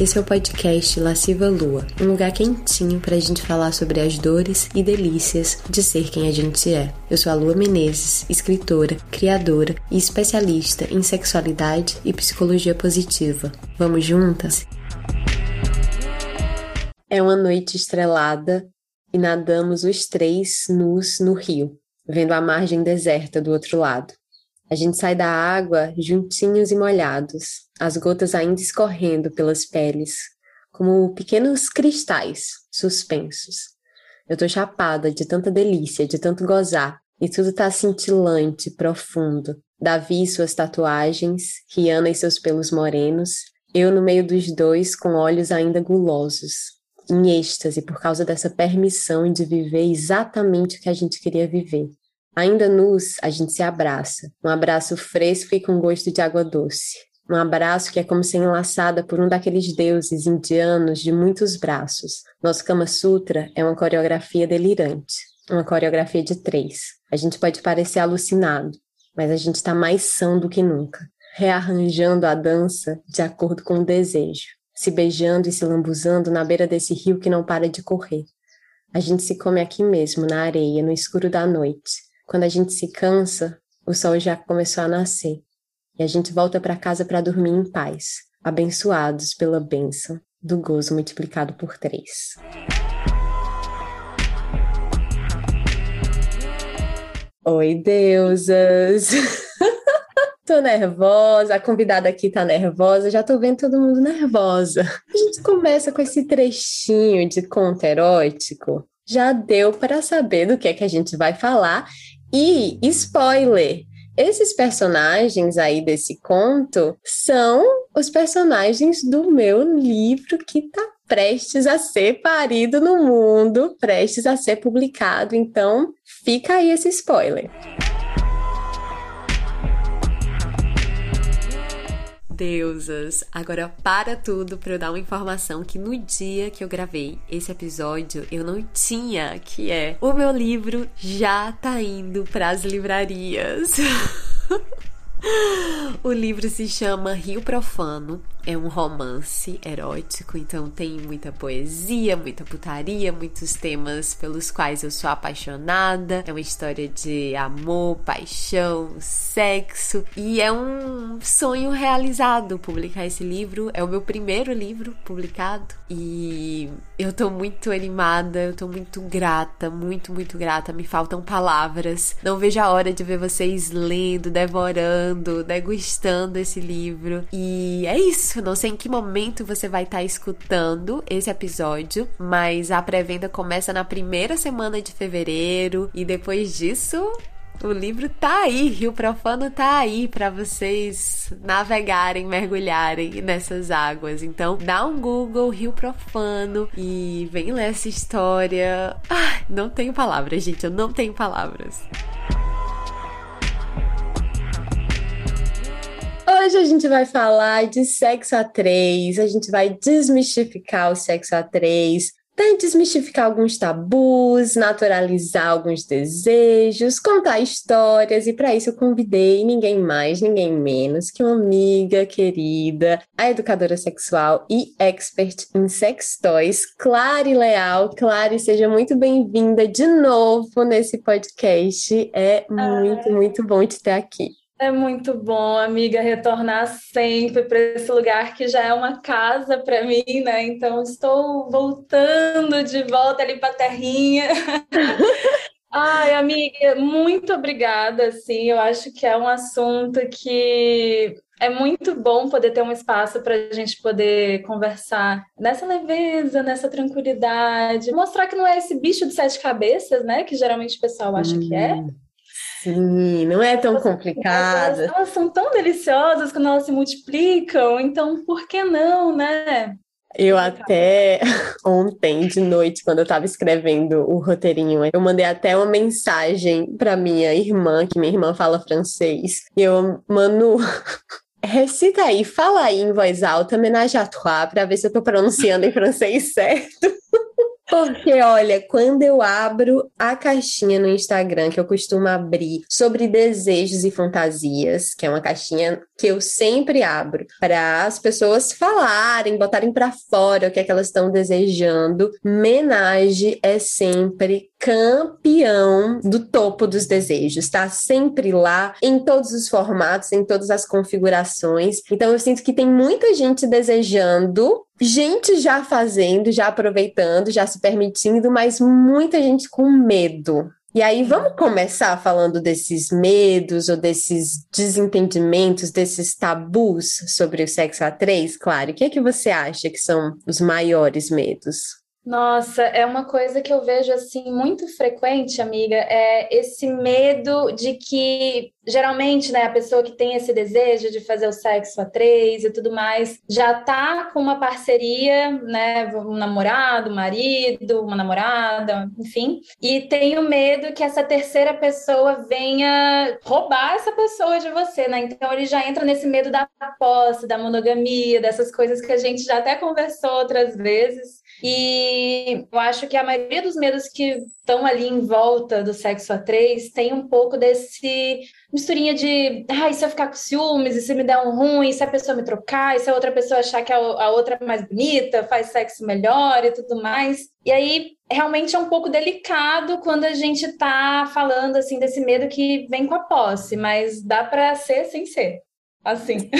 Esse é o podcast Lasciva Lua, um lugar quentinho para a gente falar sobre as dores e delícias de ser quem a gente é. Eu sou a Lua Menezes, escritora, criadora e especialista em sexualidade e psicologia positiva. Vamos juntas? É uma noite estrelada e nadamos os três nus no rio, vendo a margem deserta do outro lado. A gente sai da água juntinhos e molhados, as gotas ainda escorrendo pelas peles, como pequenos cristais suspensos. Eu tô chapada de tanta delícia, de tanto gozar, e tudo tá cintilante, profundo. Davi e suas tatuagens, Rihanna e seus pelos morenos, eu no meio dos dois com olhos ainda gulosos, em êxtase por causa dessa permissão de viver exatamente o que a gente queria viver. Ainda nus, a gente se abraça. Um abraço fresco e com gosto de água doce. Um abraço que é como ser enlaçada por um daqueles deuses indianos de muitos braços. Nosso Kama Sutra é uma coreografia delirante. Uma coreografia de três. A gente pode parecer alucinado, mas a gente está mais são do que nunca. Rearranjando a dança de acordo com o desejo. Se beijando e se lambuzando na beira desse rio que não para de correr. A gente se come aqui mesmo, na areia, no escuro da noite quando a gente se cansa, o sol já começou a nascer e a gente volta para casa para dormir em paz, abençoados pela bênção do gozo multiplicado por três. Oi, deusas! tô nervosa, a convidada aqui tá nervosa, já tô vendo todo mundo nervosa. A gente começa com esse trechinho de conto erótico. Já deu para saber do que é que a gente vai falar e, spoiler, esses personagens aí desse conto são os personagens do meu livro que está prestes a ser parido no mundo, prestes a ser publicado. Então, fica aí esse spoiler. Deusas, agora para tudo para eu dar uma informação que no dia que eu gravei esse episódio eu não tinha, que é o meu livro já tá indo para as livrarias. O livro se chama Rio Profano, é um romance erótico, então tem muita poesia, muita putaria, muitos temas pelos quais eu sou apaixonada. É uma história de amor, paixão, sexo e é um sonho realizado publicar esse livro. É o meu primeiro livro publicado e eu tô muito animada, eu tô muito grata, muito, muito grata. Me faltam palavras. Não vejo a hora de ver vocês lendo, devorando, degustando esse livro. E é isso. Não sei em que momento você vai estar tá escutando esse episódio, mas a pré-venda começa na primeira semana de fevereiro e depois disso o livro tá aí, Rio Profano tá aí para vocês navegarem, mergulharem nessas águas. Então, dá um Google Rio Profano e vem ler essa história. Ah, não tenho palavras, gente, eu não tenho palavras. Hoje a gente vai falar de sexo a três, a gente vai desmistificar o sexo a três, Vai desmistificar alguns tabus, naturalizar alguns desejos, contar histórias, e para isso eu convidei ninguém mais, ninguém menos que uma amiga querida, a educadora sexual e expert em sex toys, Clary Leal. Clary, seja muito bem-vinda de novo nesse podcast. É muito, muito bom te ter aqui. É muito bom, amiga, retornar sempre para esse lugar que já é uma casa para mim, né? Então, estou voltando de volta ali para a terrinha. Ai, amiga, muito obrigada. Sim, eu acho que é um assunto que é muito bom poder ter um espaço para a gente poder conversar nessa leveza, nessa tranquilidade, mostrar que não é esse bicho de sete cabeças, né? Que geralmente o pessoal acha que é hum. Sim, não é tão complicado. Elas, elas são tão deliciosas quando elas se multiplicam, então por que não, né? Eu até ontem de noite, quando eu estava escrevendo o roteirinho, eu mandei até uma mensagem para minha irmã, que minha irmã fala francês. E eu, Manu, recita aí, fala aí em voz alta, homenagem à toi, para ver se eu estou pronunciando em francês certo. Porque, olha, quando eu abro a caixinha no Instagram, que eu costumo abrir sobre desejos e fantasias, que é uma caixinha que eu sempre abro para as pessoas falarem, botarem para fora o que é que elas estão desejando, menage é sempre campeão do topo dos desejos, tá sempre lá em todos os formatos, em todas as configurações. Então eu sinto que tem muita gente desejando, gente já fazendo, já aproveitando, já se permitindo, mas muita gente com medo. E aí, vamos começar falando desses medos ou desses desentendimentos, desses tabus sobre o sexo a três, claro. O que é que você acha que são os maiores medos? Nossa, é uma coisa que eu vejo assim muito frequente, amiga, é esse medo de que geralmente, né, a pessoa que tem esse desejo de fazer o sexo a três e tudo mais, já tá com uma parceria, né, um namorado, um marido, uma namorada, enfim, e tem o medo que essa terceira pessoa venha roubar essa pessoa de você, né? Então ele já entra nesse medo da posse, da monogamia, dessas coisas que a gente já até conversou outras vezes. E eu acho que a maioria dos medos que estão ali em volta do sexo a três tem um pouco desse misturinha de, ah, se eu ficar com ciúmes, e se me der um ruim, se a pessoa me trocar, e se a outra pessoa achar que a, a outra é mais bonita, faz sexo melhor e tudo mais. E aí, realmente é um pouco delicado quando a gente tá falando, assim, desse medo que vem com a posse, mas dá para ser sem ser assim.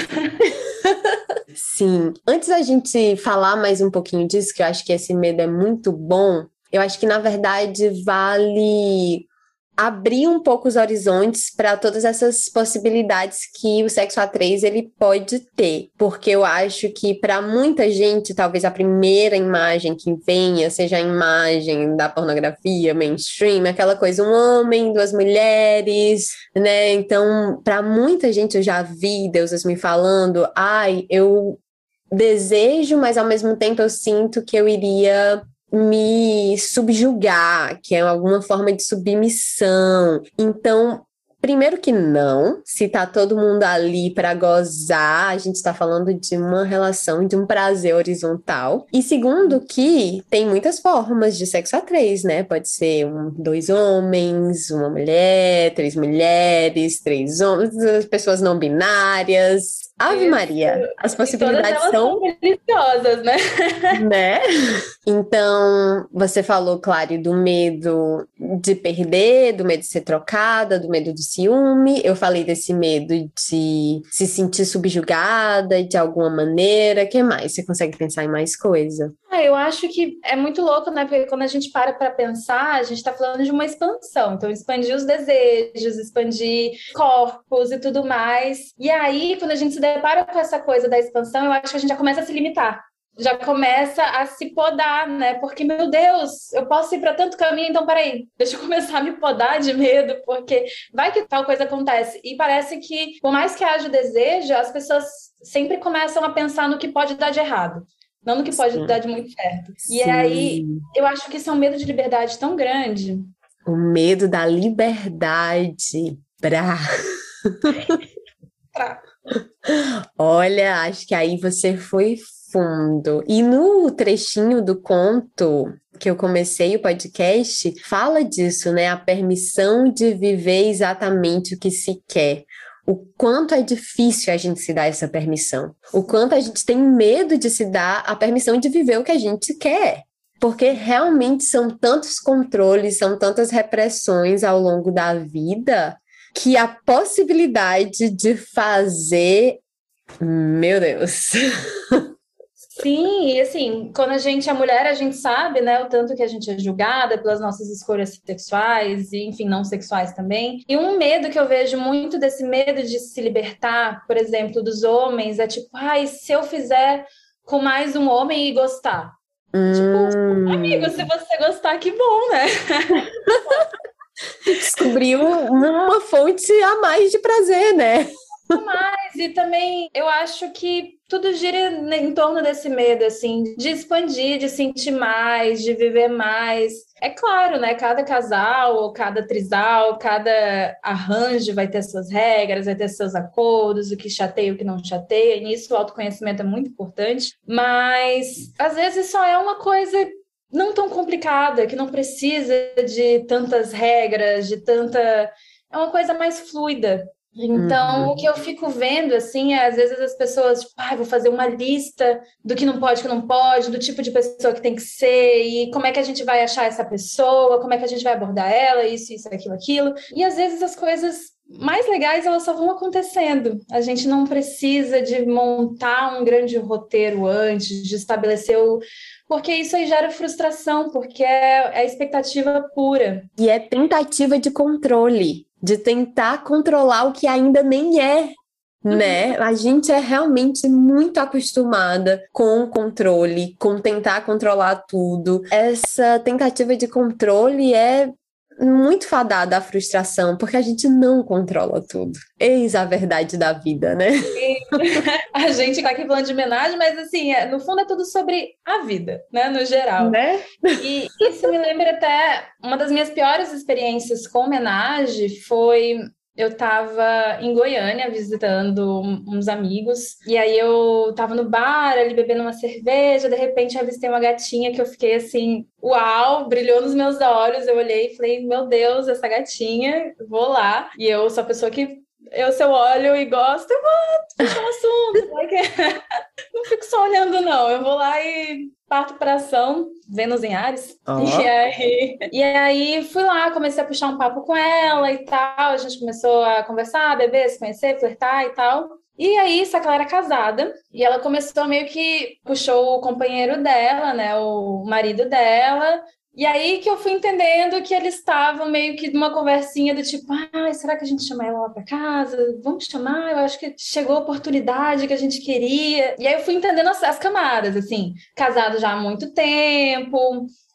Sim. Antes da gente falar mais um pouquinho disso, que eu acho que esse medo é muito bom, eu acho que na verdade vale abrir um pouco os horizontes para todas essas possibilidades que o sexo a três ele pode ter, porque eu acho que para muita gente talvez a primeira imagem que venha seja a imagem da pornografia mainstream, aquela coisa um homem, duas mulheres, né? Então, para muita gente eu já vi Deus me falando, ai, eu desejo, mas ao mesmo tempo eu sinto que eu iria me subjugar, que é alguma forma de submissão. Então, Primeiro que não, se tá todo mundo ali para gozar, a gente está falando de uma relação, de um prazer horizontal. E segundo que tem muitas formas de sexo a três, né? Pode ser um, dois homens, uma mulher, três mulheres, três homens, pessoas não binárias, Ave. Maria, as possibilidades são... são deliciosas, né? né? Então, você falou, Clary, do medo de perder, do medo de ser trocada, do medo de ciúme. Eu falei desse medo de se sentir subjugada de alguma maneira. O que mais? Você consegue pensar em mais coisa? Ah, eu acho que é muito louco, né? Porque quando a gente para para pensar, a gente está falando de uma expansão. Então, expandir os desejos, expandir corpos e tudo mais. E aí, quando a gente se depara com essa coisa da expansão, eu acho que a gente já começa a se limitar. Já começa a se podar, né? Porque, meu Deus, eu posso ir para tanto caminho, então peraí, deixa eu começar a me podar de medo, porque vai que tal coisa acontece. E parece que, por mais que haja desejo, as pessoas sempre começam a pensar no que pode dar de errado não no que pode Sim. dar de muito certo. Sim. E aí, eu acho que isso é um medo de liberdade tão grande. O medo da liberdade. Pra. pra. Olha, acho que aí você foi fundo. E no trechinho do conto que eu comecei o podcast, fala disso, né? A permissão de viver exatamente o que se quer. O quanto é difícil a gente se dar essa permissão. O quanto a gente tem medo de se dar a permissão de viver o que a gente quer. Porque realmente são tantos controles, são tantas repressões ao longo da vida que a possibilidade de fazer, meu Deus. Sim, e assim, quando a gente é mulher, a gente sabe, né, o tanto que a gente é julgada pelas nossas escolhas sexuais e, enfim, não sexuais também. E um medo que eu vejo muito desse medo de se libertar, por exemplo, dos homens, é tipo, ai, se eu fizer com mais um homem e gostar. Tipo, hum. Tipo, amigo, se você gostar, que bom, né? Descobriu uma fonte a mais de prazer, né? Mais e também eu acho que tudo gira em torno desse medo assim de expandir, de sentir mais, de viver mais. É claro, né? Cada casal, ou cada trisal, cada arranjo vai ter suas regras, vai ter seus acordos, o que chateia, o que não chateia. E nisso o autoconhecimento é muito importante, mas às vezes só é uma coisa não tão complicada, que não precisa de tantas regras, de tanta. É uma coisa mais fluida. Então, uhum. o que eu fico vendo, assim, é às vezes as pessoas, tipo, ah, vou fazer uma lista do que não pode, que não pode, do tipo de pessoa que tem que ser, e como é que a gente vai achar essa pessoa, como é que a gente vai abordar ela, isso, isso, aquilo, aquilo. E às vezes as coisas mais legais elas só vão acontecendo. A gente não precisa de montar um grande roteiro antes, de estabelecer o. Porque isso aí gera frustração, porque é, é expectativa pura. E é tentativa de controle de tentar controlar o que ainda nem é. Né? Uhum. A gente é realmente muito acostumada com o controle, com tentar controlar tudo. Essa tentativa de controle é muito fadada à frustração, porque a gente não controla tudo. Eis a verdade da vida, né? a gente tá aqui falando de homenagem, mas assim, é, no fundo é tudo sobre a vida, né? No geral. Né? E isso me lembra até uma das minhas piores experiências com homenagem foi eu estava em Goiânia visitando uns amigos, e aí eu estava no bar ali bebendo uma cerveja, de repente avistei uma gatinha que eu fiquei assim, uau, brilhou nos meus olhos, eu olhei e falei, meu Deus, essa gatinha, vou lá. E eu sou a pessoa que eu, se eu olho e gosto, eu vou puxar um assunto. não fico só olhando, não. Eu vou lá e parto para ação, Vênus em Ares. E, aí, e aí fui lá, comecei a puxar um papo com ela e tal. A gente começou a conversar, beber, se conhecer, flertar e tal. E aí, só que ela era casada, e ela começou meio que puxou o companheiro dela, né, o marido dela, e aí que eu fui entendendo que eles estavam meio que numa conversinha do tipo, ah, será que a gente chama ela lá para casa? Vamos chamar? Eu acho que chegou a oportunidade que a gente queria. E aí eu fui entendendo as, as camadas, assim, casado já há muito tempo,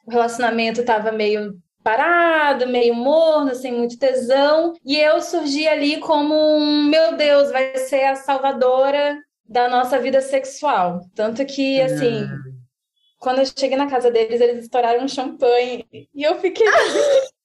o relacionamento estava meio parado, meio morno, sem muito tesão, e eu surgi ali como um, meu Deus, vai ser a salvadora da nossa vida sexual. Tanto que, assim, ah quando eu cheguei na casa deles, eles estouraram um champanhe. E eu fiquei.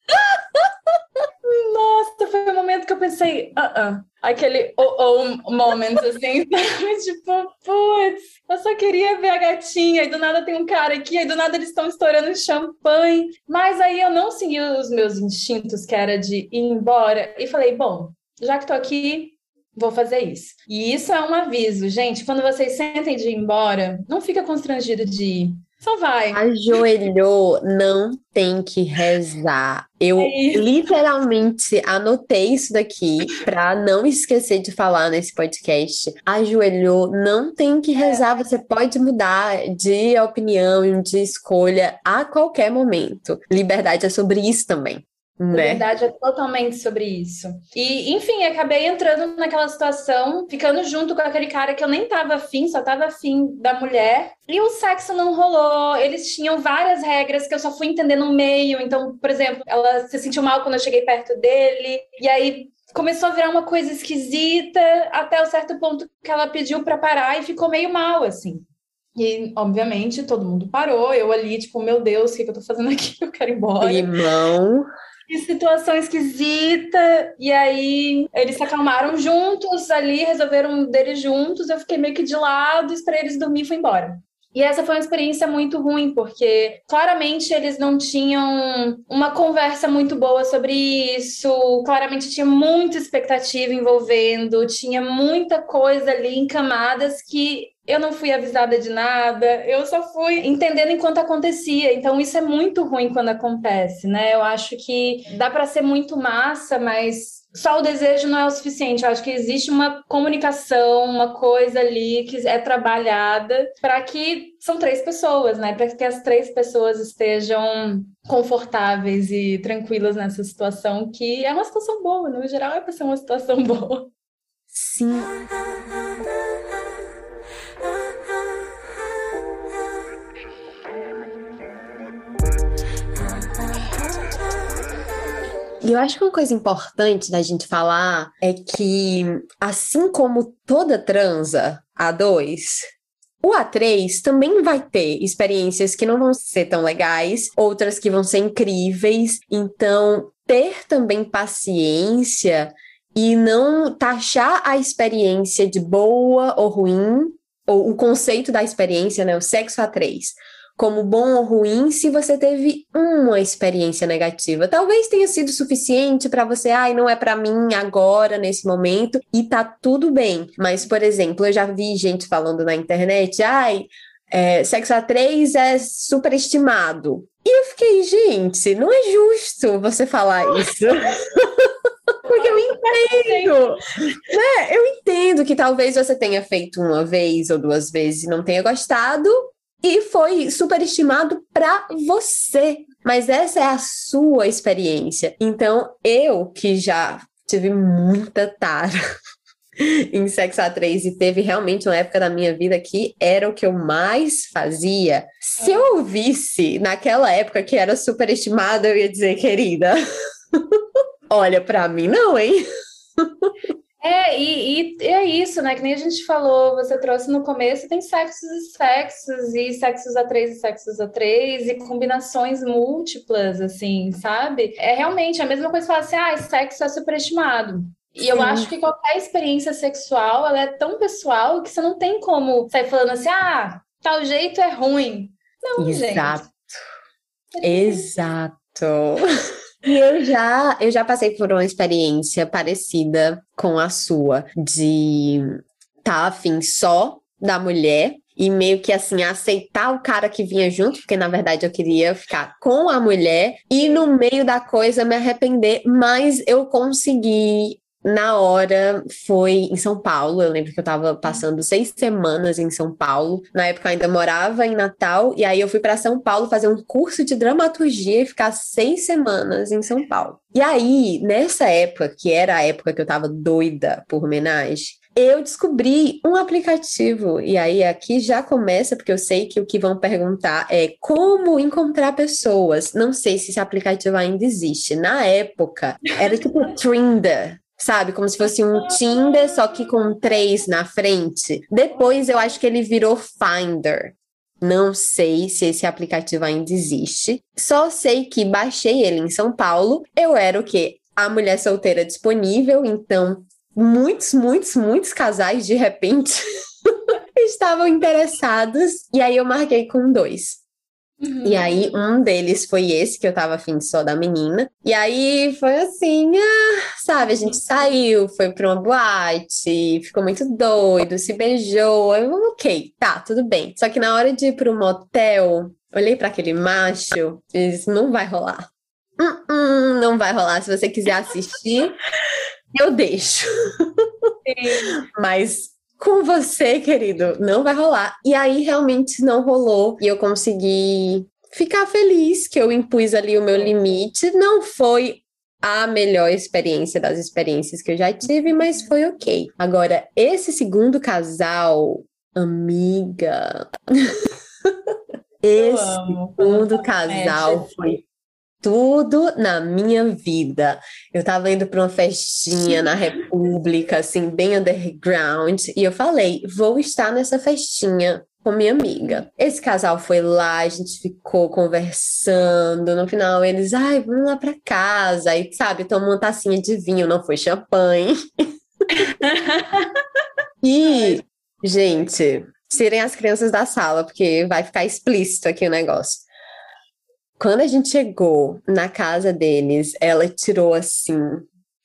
Nossa, foi o momento que eu pensei, uh -uh. aquele oh oh moment, assim, tipo, putz, eu só queria ver a gatinha, e do nada tem um cara aqui, e do nada eles estão estourando champanhe. Mas aí eu não segui os meus instintos, que era de ir embora, e falei, bom, já que tô aqui, vou fazer isso. E isso é um aviso, gente. Quando vocês sentem de ir embora, não fica constrangido de ir. Só vai. Ajoelhou, não tem que rezar. Eu é literalmente anotei isso daqui para não esquecer de falar nesse podcast. Ajoelhou, não tem que rezar. Você pode mudar de opinião, de escolha a qualquer momento. Liberdade é sobre isso também. Né? verdade é totalmente sobre isso. E, enfim, acabei entrando naquela situação, ficando junto com aquele cara que eu nem tava afim, só tava afim da mulher. E o sexo não rolou. Eles tinham várias regras que eu só fui entender no meio. Então, por exemplo, ela se sentiu mal quando eu cheguei perto dele. E aí começou a virar uma coisa esquisita até o certo ponto que ela pediu para parar e ficou meio mal, assim. E, obviamente, todo mundo parou. Eu ali, tipo, meu Deus, o que, que eu tô fazendo aqui? Eu quero ir embora. Limão. Que situação esquisita. E aí eles se acalmaram juntos ali, resolveram deles juntos. Eu fiquei meio que de lado, esperei eles dormir e fui embora. E essa foi uma experiência muito ruim, porque claramente eles não tinham uma conversa muito boa sobre isso, claramente tinha muita expectativa envolvendo, tinha muita coisa ali em camadas que eu não fui avisada de nada, eu só fui entendendo enquanto acontecia. Então isso é muito ruim quando acontece, né? Eu acho que dá para ser muito massa, mas só o desejo não é o suficiente. Eu acho que existe uma comunicação, uma coisa ali que é trabalhada para que são três pessoas, né? Para que as três pessoas estejam confortáveis e tranquilas nessa situação, que é uma situação boa, no geral é para ser uma situação boa. Sim. E eu acho que uma coisa importante da gente falar é que, assim como toda transa A2, o A3 também vai ter experiências que não vão ser tão legais, outras que vão ser incríveis. Então, ter também paciência e não taxar a experiência de boa ou ruim, ou o conceito da experiência, né, o sexo A3, como bom ou ruim se você teve uma experiência negativa. Talvez tenha sido suficiente para você, ai, não é para mim agora, nesse momento, e tá tudo bem. Mas, por exemplo, eu já vi gente falando na internet, ai, é, sexo a três é superestimado. E eu fiquei, gente, não é justo você falar isso. Porque eu entendo, né? Eu entendo que talvez você tenha feito uma vez ou duas vezes e não tenha gostado e foi superestimado para você. Mas essa é a sua experiência. Então, eu que já tive muita tara em sexo a três e teve realmente uma época da minha vida que era o que eu mais fazia. Se eu ouvisse naquela época que era superestimado, eu ia dizer, querida, olha para mim não, hein? É, e, e, é isso, né? Que nem a gente falou, você trouxe no começo, tem sexos e sexos, e sexos a três e sexos a três, e combinações múltiplas, assim, sabe? É realmente a mesma coisa falar assim, ah, sexo é superestimado. E Sim. eu acho que qualquer experiência sexual, ela é tão pessoal que você não tem como sair falando assim, ah, tal jeito é ruim. Não, Exato. gente. Exato. E eu já, eu já passei por uma experiência parecida com a sua, de tá afim só da mulher e meio que assim aceitar o cara que vinha junto, porque na verdade eu queria ficar com a mulher e no meio da coisa me arrepender, mas eu consegui na hora foi em São Paulo. Eu lembro que eu estava passando seis semanas em São Paulo. Na época eu ainda morava em Natal. E aí eu fui para São Paulo fazer um curso de dramaturgia e ficar seis semanas em São Paulo. E aí, nessa época, que era a época que eu estava doida por homenagem, eu descobri um aplicativo. E aí aqui já começa, porque eu sei que o que vão perguntar é como encontrar pessoas. Não sei se esse aplicativo ainda existe. Na época, era tipo Trinder sabe? Como se fosse um Tinder, só que com três na frente. Depois eu acho que ele virou Finder. Não sei se esse aplicativo ainda existe. Só sei que baixei ele em São Paulo. Eu era o quê? A mulher solteira disponível, então muitos, muitos, muitos casais de repente estavam interessados. E aí eu marquei com dois. Uhum. E aí, um deles foi esse, que eu tava afim só da menina. E aí foi assim, ah, sabe, a gente saiu, foi pra uma boate, ficou muito doido, se beijou. Eu, ok, tá, tudo bem. Só que na hora de ir pro motel, olhei para aquele macho e disse: não vai rolar. Uh -uh, não vai rolar. Se você quiser assistir, eu deixo. Mas com você, querido, não vai rolar. E aí realmente não rolou e eu consegui ficar feliz que eu impus ali o meu limite. Não foi a melhor experiência das experiências que eu já tive, mas foi ok. Agora, esse segundo casal, amiga. esse segundo casal foi tudo na minha vida. Eu tava indo para uma festinha na República, assim, bem underground, e eu falei: vou estar nessa festinha com minha amiga. Esse casal foi lá, a gente ficou conversando. No final, eles, ai, vamos lá para casa. Aí, sabe, tomou uma tacinha de vinho, não foi champanhe. e, gente, tirem as crianças da sala, porque vai ficar explícito aqui o negócio. Quando a gente chegou na casa deles, ela tirou assim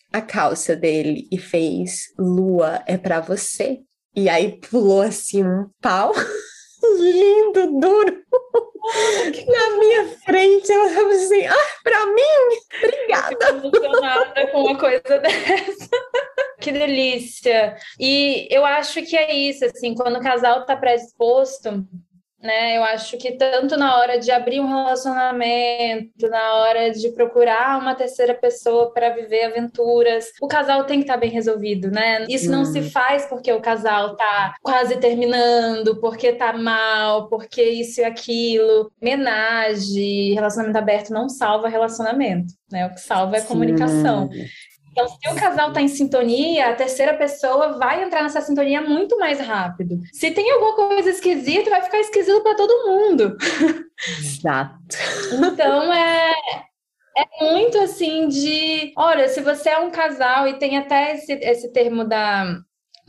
a calça dele e fez: Lua, é para você. E aí pulou assim um pau lindo, duro, na minha frente. Eu tava assim: ah, pra mim? Obrigada. Eu emocionada com uma coisa dessa. Que delícia! E eu acho que é isso, assim, quando o casal tá predisposto, né? Eu acho que tanto na hora de abrir um relacionamento, na hora de procurar uma terceira pessoa para viver aventuras, o casal tem que estar tá bem resolvido, né? Isso não se faz porque o casal tá quase terminando, porque tá mal, porque isso e aquilo. Menagem, relacionamento aberto não salva relacionamento, né? O que salva é a comunicação. Então, se o casal está em sintonia, a terceira pessoa vai entrar nessa sintonia muito mais rápido. Se tem alguma coisa esquisita, vai ficar esquisito para todo mundo. Exato. Então, é, é muito assim de. Olha, se você é um casal e tem até esse, esse termo da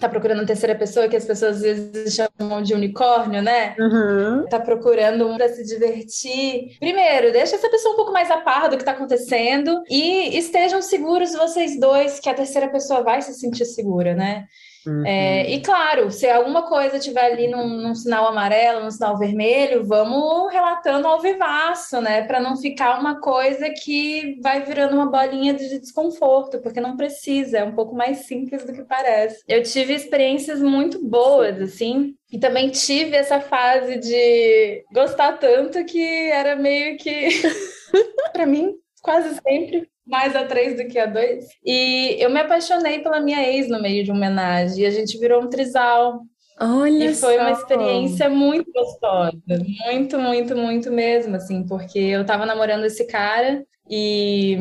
tá procurando uma terceira pessoa, que as pessoas às vezes chamam de unicórnio, né? Uhum. Tá procurando um pra se divertir. Primeiro, deixa essa pessoa um pouco mais a par do que tá acontecendo e estejam seguros vocês dois que a terceira pessoa vai se sentir segura, né? Uhum. É, e claro, se alguma coisa tiver ali num, num, sinal amarelo, num sinal vermelho, vamos relatando ao vivaço, né? Para não ficar uma coisa que vai virando uma bolinha de desconforto, porque não precisa, é um pouco mais simples do que parece. Eu tive experiências muito boas, assim, e também tive essa fase de gostar tanto que era meio que, para mim, quase sempre mais a três do que a dois. E eu me apaixonei pela minha ex no meio de uma homenagem. E a gente virou um trisal. Olha e foi só. uma experiência muito gostosa, muito, muito, muito mesmo, assim, porque eu tava namorando esse cara e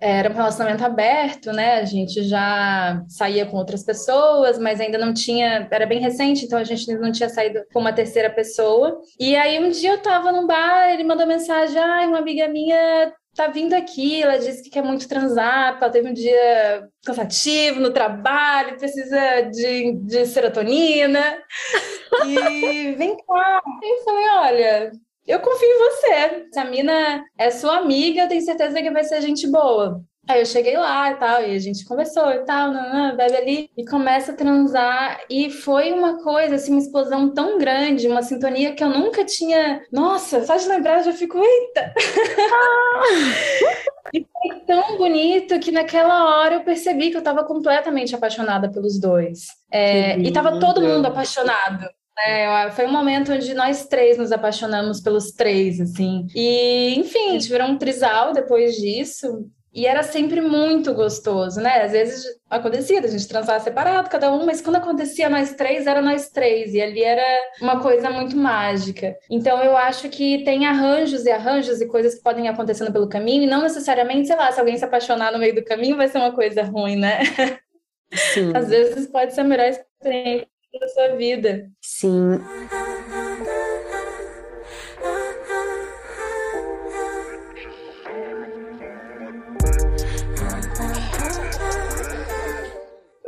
era um relacionamento aberto, né? A gente já saía com outras pessoas, mas ainda não tinha, era bem recente, então a gente não tinha saído com uma terceira pessoa. E aí um dia eu tava num bar, ele mandou mensagem: "Ai, uma amiga minha tá vindo aqui, ela disse que quer muito transar, ela teve um dia cansativo no trabalho, precisa de, de serotonina. e vem cá. E eu falei, olha, eu confio em você. Se a mina é sua amiga, eu tenho certeza que vai ser gente boa. Aí eu cheguei lá e tal, e a gente conversou e tal, nanã, bebe ali, e começa a transar. E foi uma coisa, assim, uma explosão tão grande, uma sintonia que eu nunca tinha. Nossa, só de lembrar eu já fico, eita! Ah! e foi tão bonito que naquela hora eu percebi que eu estava completamente apaixonada pelos dois. É, e tava todo mundo apaixonado. É, foi um momento onde nós três nos apaixonamos pelos três, assim. E, enfim, a gente virou um trisal depois disso. E era sempre muito gostoso, né? Às vezes acontecia a gente transar separado, cada um, mas quando acontecia nós três, era nós três. E ali era uma coisa muito mágica. Então eu acho que tem arranjos e arranjos e coisas que podem ir acontecendo pelo caminho, e não necessariamente, sei lá, se alguém se apaixonar no meio do caminho, vai ser uma coisa ruim, né? Sim. Às vezes pode ser a melhor experiência da sua vida. Sim.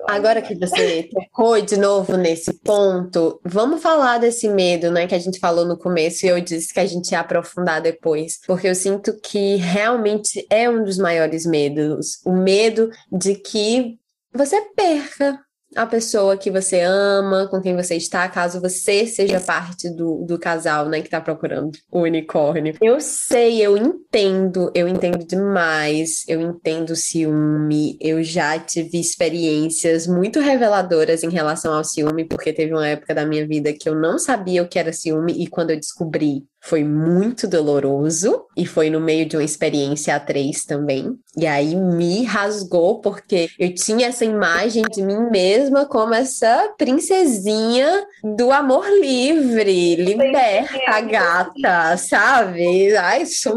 Agora que você tocou de novo nesse ponto, vamos falar desse medo, né, que a gente falou no começo e eu disse que a gente ia aprofundar depois, porque eu sinto que realmente é um dos maiores medos, o medo de que você perca a pessoa que você ama, com quem você está, caso você seja parte do, do casal, né, que está procurando o unicórnio. Eu sei, eu entendo, eu entendo demais, eu entendo ciúme, eu já tive experiências muito reveladoras em relação ao ciúme, porque teve uma época da minha vida que eu não sabia o que era ciúme e quando eu descobri, foi muito doloroso e foi no meio de uma experiência a três também. E aí me rasgou porque eu tinha essa imagem de mim mesma como essa princesinha do amor livre, liberta, gata, sabe? Ai, sou,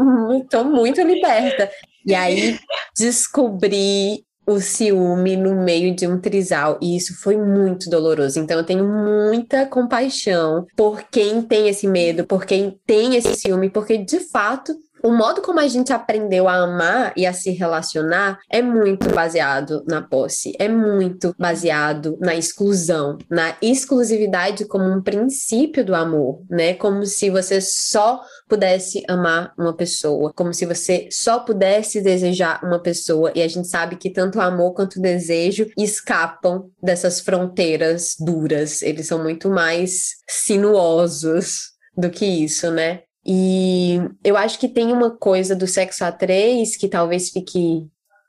tô muito liberta. E aí descobri o ciúme no meio de um trisal e isso foi muito doloroso. Então eu tenho muita compaixão por quem tem esse medo, por quem tem esse ciúme, porque de fato o modo como a gente aprendeu a amar e a se relacionar é muito baseado na posse, é muito baseado na exclusão, na exclusividade como um princípio do amor, né? Como se você só pudesse amar uma pessoa, como se você só pudesse desejar uma pessoa. E a gente sabe que tanto o amor quanto o desejo escapam dessas fronteiras duras, eles são muito mais sinuosos do que isso, né? E eu acho que tem uma coisa do sexo a três que talvez fique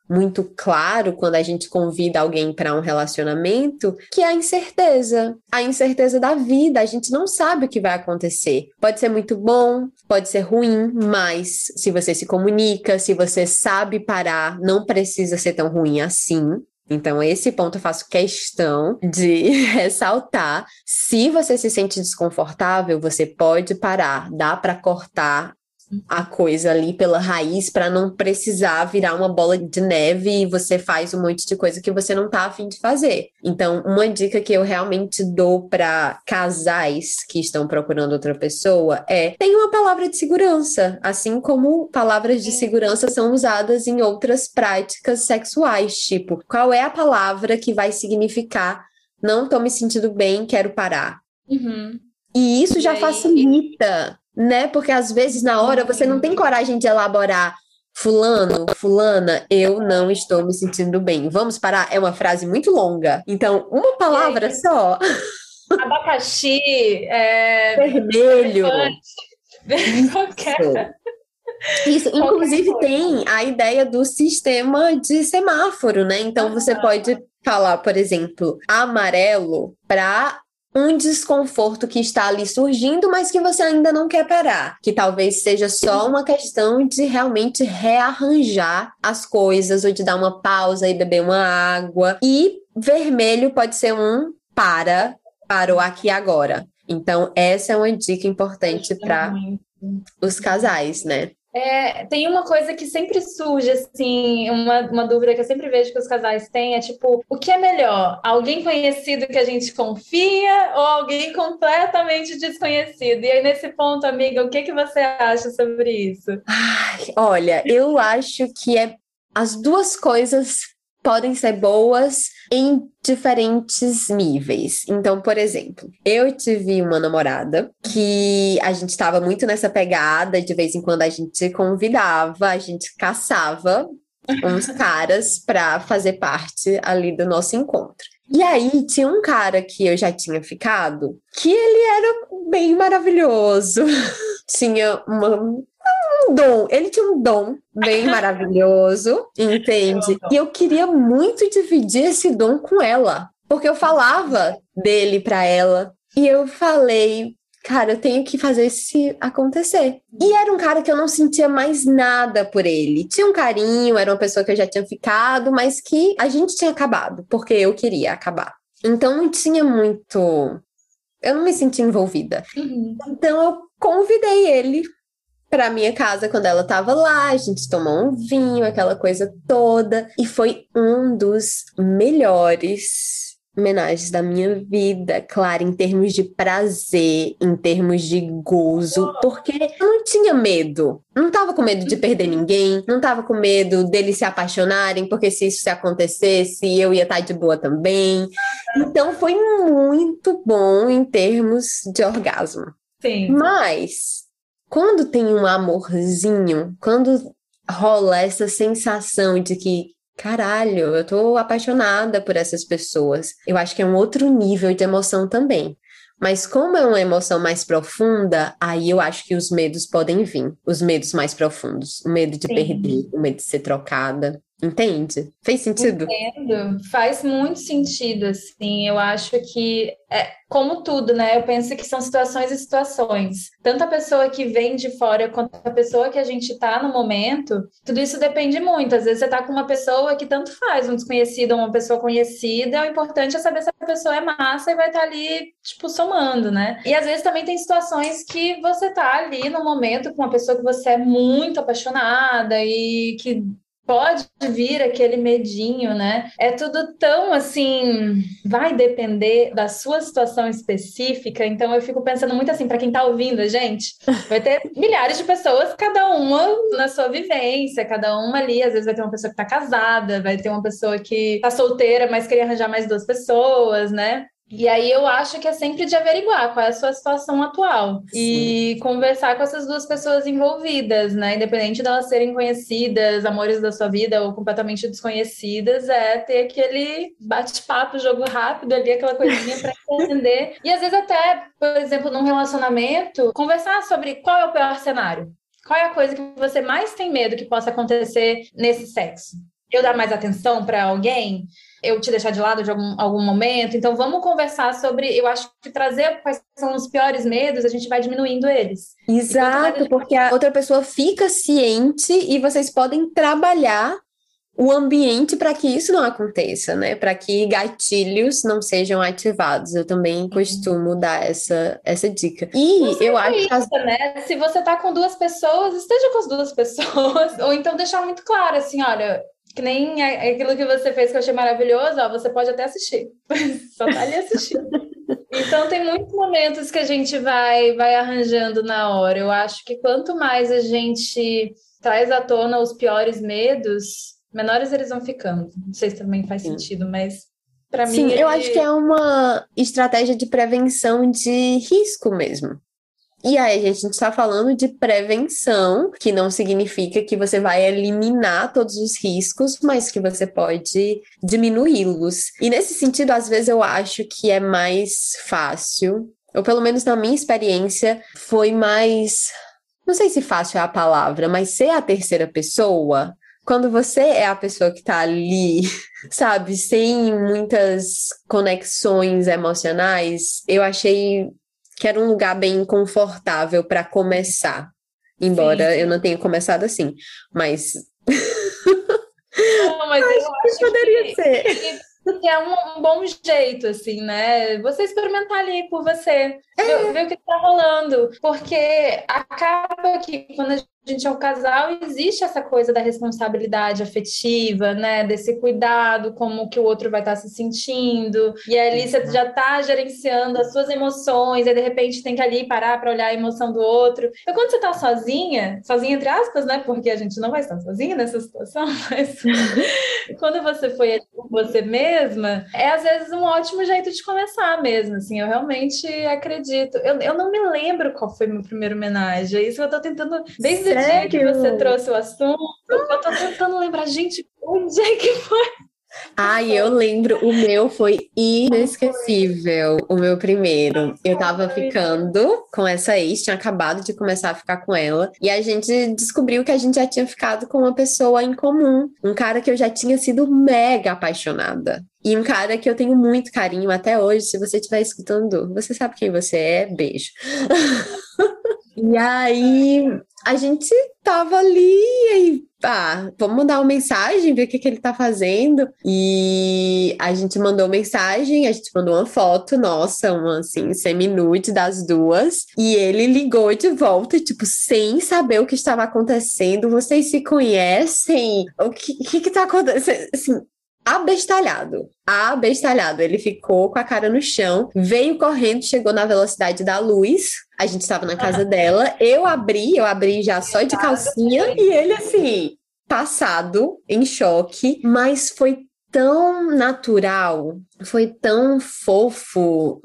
muito claro quando a gente convida alguém para um relacionamento, que é a incerteza, a incerteza da vida. A gente não sabe o que vai acontecer. Pode ser muito bom, pode ser ruim, mas se você se comunica, se você sabe parar, não precisa ser tão ruim assim. Então, esse ponto eu faço questão de ressaltar. Se você se sente desconfortável, você pode parar, dá para cortar a coisa ali pela raiz para não precisar virar uma bola de neve e você faz um monte de coisa que você não tá afim de fazer. Então, uma dica que eu realmente dou para casais que estão procurando outra pessoa é: tenha uma palavra de segurança, assim como palavras de segurança são usadas em outras práticas sexuais, tipo, qual é a palavra que vai significar não tô me sentindo bem, quero parar. Uhum. E isso já facilita, né? Porque às vezes na hora você não tem coragem de elaborar. Fulano, fulana, eu não estou me sentindo bem. Vamos parar? É uma frase muito longa. Então, uma palavra só. Abacaxi, é... vermelho. Qualquer. Isso, inclusive tem a ideia do sistema de semáforo, né? Então você pode falar, por exemplo, amarelo para um desconforto que está ali surgindo, mas que você ainda não quer parar. Que talvez seja só uma questão de realmente rearranjar as coisas, ou de dar uma pausa e beber uma água. E vermelho pode ser um para, parou aqui agora. Então, essa é uma dica importante para os casais, né? É, tem uma coisa que sempre surge, assim, uma, uma dúvida que eu sempre vejo que os casais têm, é tipo, o que é melhor? Alguém conhecido que a gente confia ou alguém completamente desconhecido? E aí, nesse ponto, amiga, o que, que você acha sobre isso? Ai, olha, eu acho que é as duas coisas podem ser boas em diferentes níveis. Então, por exemplo, eu tive uma namorada que a gente estava muito nessa pegada, de vez em quando a gente convidava, a gente caçava uns caras para fazer parte ali do nosso encontro. E aí tinha um cara que eu já tinha ficado, que ele era bem maravilhoso. tinha uma um dom, ele tinha um dom bem maravilhoso, entende? E eu queria muito dividir esse dom com ela, porque eu falava dele para ela e eu falei, cara, eu tenho que fazer isso acontecer. E era um cara que eu não sentia mais nada por ele. Tinha um carinho, era uma pessoa que eu já tinha ficado, mas que a gente tinha acabado, porque eu queria acabar. Então não tinha muito. Eu não me sentia envolvida. Uhum. Então eu convidei ele para minha casa quando ela tava lá, a gente tomou um vinho, aquela coisa toda, e foi um dos melhores homenagens da minha vida, claro, em termos de prazer, em termos de gozo, porque eu não tinha medo. Não tava com medo de perder ninguém, não tava com medo deles se apaixonarem, porque se isso se acontecesse, eu ia estar de boa também. Então foi muito bom em termos de orgasmo. Sim. Mas quando tem um amorzinho, quando rola essa sensação de que, caralho, eu tô apaixonada por essas pessoas, eu acho que é um outro nível de emoção também. Mas como é uma emoção mais profunda, aí eu acho que os medos podem vir, os medos mais profundos, o medo de Sim. perder, o medo de ser trocada. Entende? Fez sentido? Entendo. Faz muito sentido, assim. Eu acho que, é, como tudo, né? Eu penso que são situações e situações. Tanto a pessoa que vem de fora quanto a pessoa que a gente tá no momento, tudo isso depende muito. Às vezes você tá com uma pessoa que tanto faz, um desconhecido ou uma pessoa conhecida, o importante é saber se a pessoa é massa e vai estar tá ali, tipo, somando, né? E às vezes também tem situações que você tá ali no momento com uma pessoa que você é muito apaixonada e que pode vir aquele medinho, né? É tudo tão assim, vai depender da sua situação específica. Então eu fico pensando muito assim, para quem tá ouvindo a gente, vai ter milhares de pessoas, cada uma na sua vivência, cada uma ali, às vezes vai ter uma pessoa que tá casada, vai ter uma pessoa que tá solteira, mas queria arranjar mais duas pessoas, né? E aí eu acho que é sempre de averiguar qual é a sua situação atual Sim. e conversar com essas duas pessoas envolvidas, né? Independente delas de serem conhecidas, amores da sua vida ou completamente desconhecidas, é ter aquele bate-papo, jogo rápido ali, aquela coisinha para entender. E às vezes até, por exemplo, num relacionamento, conversar sobre qual é o pior cenário. Qual é a coisa que você mais tem medo que possa acontecer nesse sexo? Eu dar mais atenção para alguém? Eu te deixar de lado de algum, algum momento. Então, vamos conversar sobre. Eu acho que trazer quais são os piores medos, a gente vai diminuindo eles. Exato, gente... porque a outra pessoa fica ciente e vocês podem trabalhar o ambiente para que isso não aconteça, né? Para que gatilhos não sejam ativados. Eu também uhum. costumo dar essa, essa dica. E eu acho isso, as... né? Se você tá com duas pessoas, esteja com as duas pessoas, ou então deixar muito claro assim, olha, que nem aquilo que você fez que eu achei maravilhoso, ó, você pode até assistir. Só tá ali assistindo. Então tem muitos momentos que a gente vai vai arranjando na hora. Eu acho que quanto mais a gente traz à tona os piores medos, menores eles vão ficando. Não sei se também faz Sim. sentido, mas Para mim, Sim, eu acho que é uma estratégia de prevenção de risco mesmo. E aí, a gente está falando de prevenção, que não significa que você vai eliminar todos os riscos, mas que você pode diminuí-los. E nesse sentido, às vezes eu acho que é mais fácil, ou pelo menos na minha experiência, foi mais. Não sei se fácil é a palavra, mas ser a terceira pessoa quando você é a pessoa que tá ali, sabe, sem muitas conexões emocionais, eu achei que era um lugar bem confortável para começar. Embora Sim. eu não tenha começado assim, mas. Não, mas eu acho que poderia que, ser. Que é um, um, bom jeito, assim, né? Você experimentar ali por você, é. ver, ver o que está rolando. Porque acaba que quando a gente é um casal, existe essa coisa da responsabilidade afetiva, né? Desse cuidado, como que o outro vai estar se sentindo. E ali você já está gerenciando as suas emoções, e de repente tem que ali parar para olhar a emoção do outro. Então, quando você está sozinha, sozinha entre aspas, né? Porque a gente não vai estar sozinha nessa situação, mas quando você foi você mesma, é às vezes um ótimo jeito de começar mesmo. Assim, eu realmente acredito. Eu, eu não me lembro qual foi meu primeiro homenagem. É isso que eu tô tentando desde dia que você trouxe o assunto, eu tô tentando lembrar, gente, onde é que foi? Ai, eu lembro, o meu foi inesquecível, o meu primeiro. Eu tava ficando com essa ex, tinha acabado de começar a ficar com ela, e a gente descobriu que a gente já tinha ficado com uma pessoa em comum, um cara que eu já tinha sido mega apaixonada. E um cara que eu tenho muito carinho até hoje, se você estiver escutando, você sabe quem você é, beijo. E aí a gente tava ali e ah, vamos mandar uma mensagem, ver o que, que ele tá fazendo. E a gente mandou mensagem, a gente mandou uma foto nossa, uma assim, semi-nude das duas. E ele ligou de volta, tipo, sem saber o que estava acontecendo. Vocês se conhecem? O que, que, que tá acontecendo? Assim, abestalhado. Abestalhado. Ele ficou com a cara no chão, veio correndo, chegou na velocidade da luz. A gente estava na casa dela. Eu abri, eu abri já só de calcinha. E ele, assim, passado, em choque. Mas foi tão natural, foi tão fofo,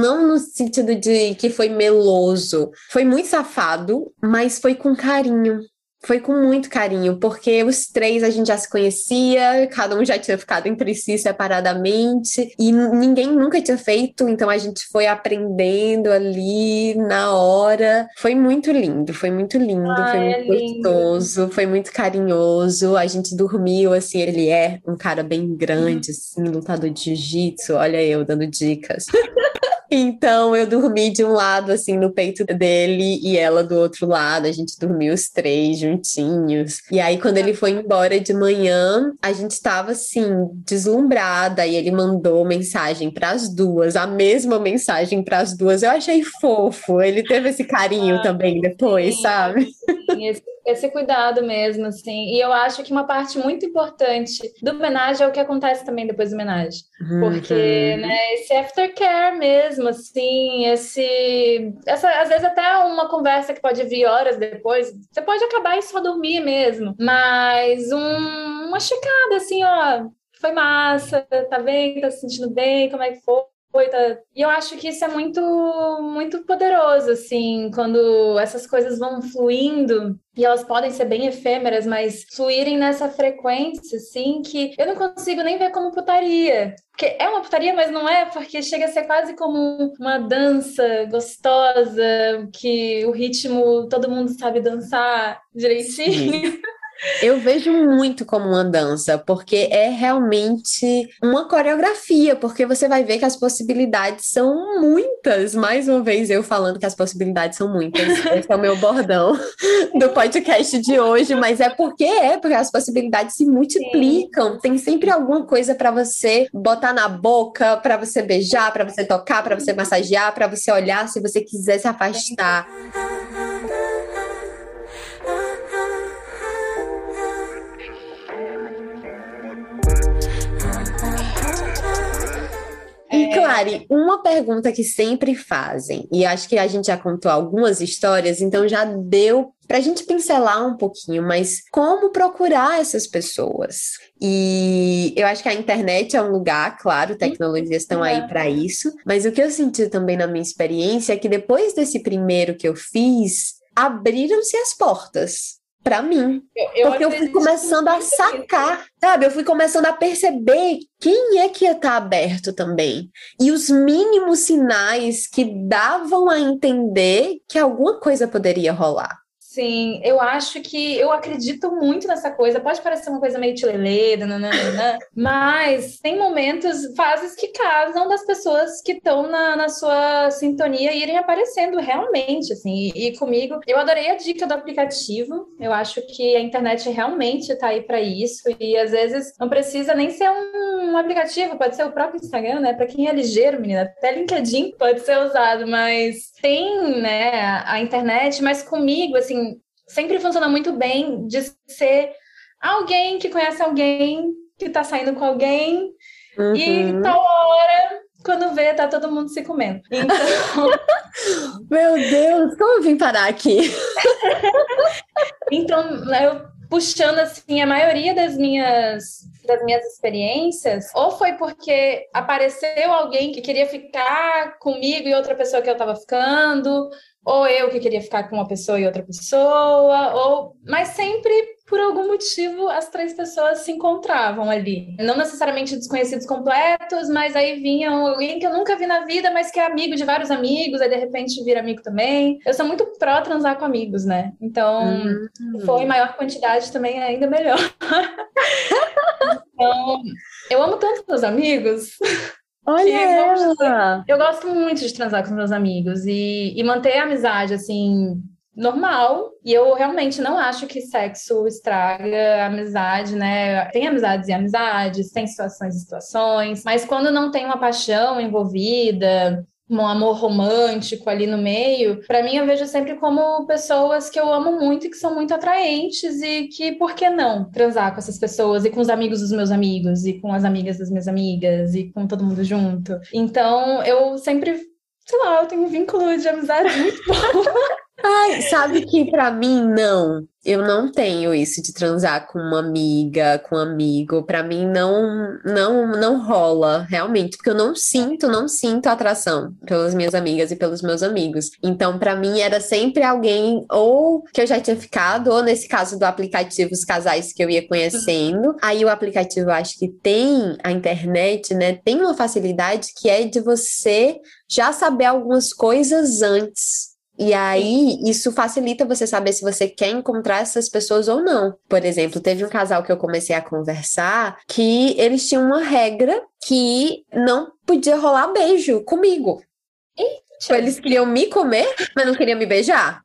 não no sentido de que foi meloso, foi muito safado, mas foi com carinho. Foi com muito carinho, porque os três a gente já se conhecia, cada um já tinha ficado entre si separadamente, e ninguém nunca tinha feito, então a gente foi aprendendo ali na hora. Foi muito lindo, foi muito lindo, ah, foi muito é gostoso, foi muito carinhoso. A gente dormiu assim, ele é um cara bem grande, assim, lutador de jiu-jitsu, olha eu dando dicas. Então eu dormi de um lado, assim, no peito dele e ela do outro lado. A gente dormiu os três juntinhos. E aí, quando ele foi embora de manhã, a gente estava assim, deslumbrada. E ele mandou mensagem para as duas, a mesma mensagem para as duas. Eu achei fofo. Ele teve esse carinho ah, também depois, sim, sabe? Sim, esse esse cuidado mesmo, assim. E eu acho que uma parte muito importante do homenagem é o que acontece também depois do homenagem. Porque, uhum. né, esse aftercare mesmo, assim, esse. Essa, às vezes até uma conversa que pode vir horas depois, você pode acabar e só dormir mesmo. Mas um, uma checada, assim, ó. Foi massa, tá bem? Tá se sentindo bem? Como é que foi? Tá... E eu acho que isso é muito, muito poderoso, assim, quando essas coisas vão fluindo e elas podem ser bem efêmeras, mas fluírem nessa frequência, assim, que eu não consigo nem ver como putaria. Porque é uma putaria, mas não é, porque chega a ser quase como uma dança gostosa, que o ritmo todo mundo sabe dançar direitinho. Eu vejo muito como uma dança, porque é realmente uma coreografia, porque você vai ver que as possibilidades são muitas. Mais uma vez, eu falando que as possibilidades são muitas. Esse é o meu bordão do podcast de hoje, mas é porque é, porque as possibilidades se multiplicam. Sim. Tem sempre alguma coisa para você botar na boca, para você beijar, para você tocar, para você massagear, para você olhar, se você quiser se afastar. Mari, uma pergunta que sempre fazem, e acho que a gente já contou algumas histórias, então já deu para a gente pincelar um pouquinho, mas como procurar essas pessoas? E eu acho que a internet é um lugar, claro, tecnologias estão aí para isso, mas o que eu senti também na minha experiência é que depois desse primeiro que eu fiz, abriram-se as portas para mim. Eu, eu porque eu fui começando a sacar, sabe? Eu fui começando a perceber quem é que ia estar tá aberto também. E os mínimos sinais que davam a entender que alguma coisa poderia rolar. Sim, eu acho que eu acredito muito nessa coisa. Pode parecer uma coisa meio tilelê, mas tem momentos, fases que casam das pessoas que estão na, na sua sintonia irem aparecendo realmente, assim. E, e, comigo, eu adorei a dica do aplicativo. Eu acho que a internet realmente está aí para isso e às vezes não precisa nem ser um, um aplicativo, pode ser o próprio Instagram, né? Para quem é ligeiro, menina, até LinkedIn pode ser usado, mas tem, né, a, internet, mas comigo, assim, sempre funciona muito bem de ser alguém que conhece alguém que tá saindo com alguém uhum. e tal hora quando vê, tá todo mundo se comendo. Então... Meu Deus, como eu vim parar aqui? então, eu puxando assim a maioria das minhas das minhas experiências, ou foi porque apareceu alguém que queria ficar comigo e outra pessoa que eu tava ficando, ou eu que queria ficar com uma pessoa e outra pessoa, ou mas sempre por algum motivo as três pessoas se encontravam ali. Não necessariamente desconhecidos completos, mas aí vinha alguém que eu nunca vi na vida, mas que é amigo de vários amigos, aí de repente vira amigo também. Eu sou muito pró transar com amigos, né? Então, uhum. foi maior quantidade também é ainda melhor. então, eu amo tanto meus amigos. Olha ela. Eu gosto muito de transar com meus amigos e, e manter a amizade, assim, normal. E eu realmente não acho que sexo estraga amizade, né? Tem amizades e amizades, tem situações e situações, mas quando não tem uma paixão envolvida, um amor romântico ali no meio, para mim eu vejo sempre como pessoas que eu amo muito e que são muito atraentes e que por que não transar com essas pessoas e com os amigos dos meus amigos e com as amigas das minhas amigas e com todo mundo junto. Então, eu sempre, sei lá, eu tenho um vínculo de amizade muito bom. Ai, sabe que para mim não. Eu não tenho isso de transar com uma amiga, com um amigo. Para mim não, não, não rola realmente, porque eu não sinto, não sinto atração pelas minhas amigas e pelos meus amigos. Então, para mim era sempre alguém ou que eu já tinha ficado, ou nesse caso do aplicativo, os casais que eu ia conhecendo. Aí o aplicativo, acho que tem a internet, né? Tem uma facilidade que é de você já saber algumas coisas antes e aí, isso facilita você saber se você quer encontrar essas pessoas ou não. Por exemplo, teve um casal que eu comecei a conversar que eles tinham uma regra que não podia rolar beijo comigo. Eita. Eles queriam me comer, mas não queriam me beijar.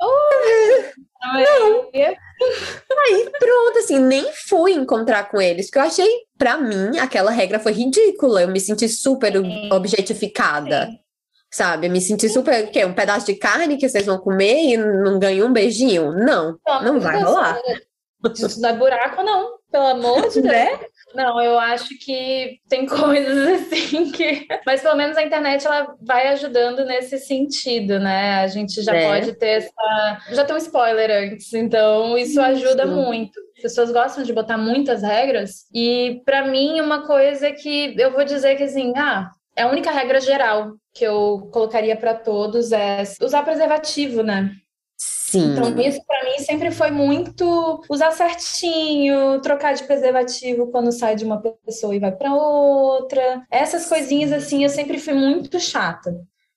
Oh, não. Aí pronto, assim, nem fui encontrar com eles, porque eu achei, pra mim, aquela regra foi ridícula. Eu me senti super objetificada. Sim sabe? Eu me senti super, o quê? Um pedaço de carne que vocês vão comer e não ganham um beijinho? Não, não, não vai rolar. Isso não é buraco, não. Pelo amor de Deus. Né? Não, eu acho que tem coisas assim que. Mas pelo menos a internet ela vai ajudando nesse sentido, né? A gente já é. pode ter essa. Já tem um spoiler antes, então isso ajuda muito. As pessoas gostam de botar muitas regras, e para mim, uma coisa que eu vou dizer que assim, ah, a única regra geral que eu colocaria para todos é usar preservativo, né? Sim. Então, isso para mim sempre foi muito usar certinho, trocar de preservativo quando sai de uma pessoa e vai para outra. Essas coisinhas assim, eu sempre fui muito chata.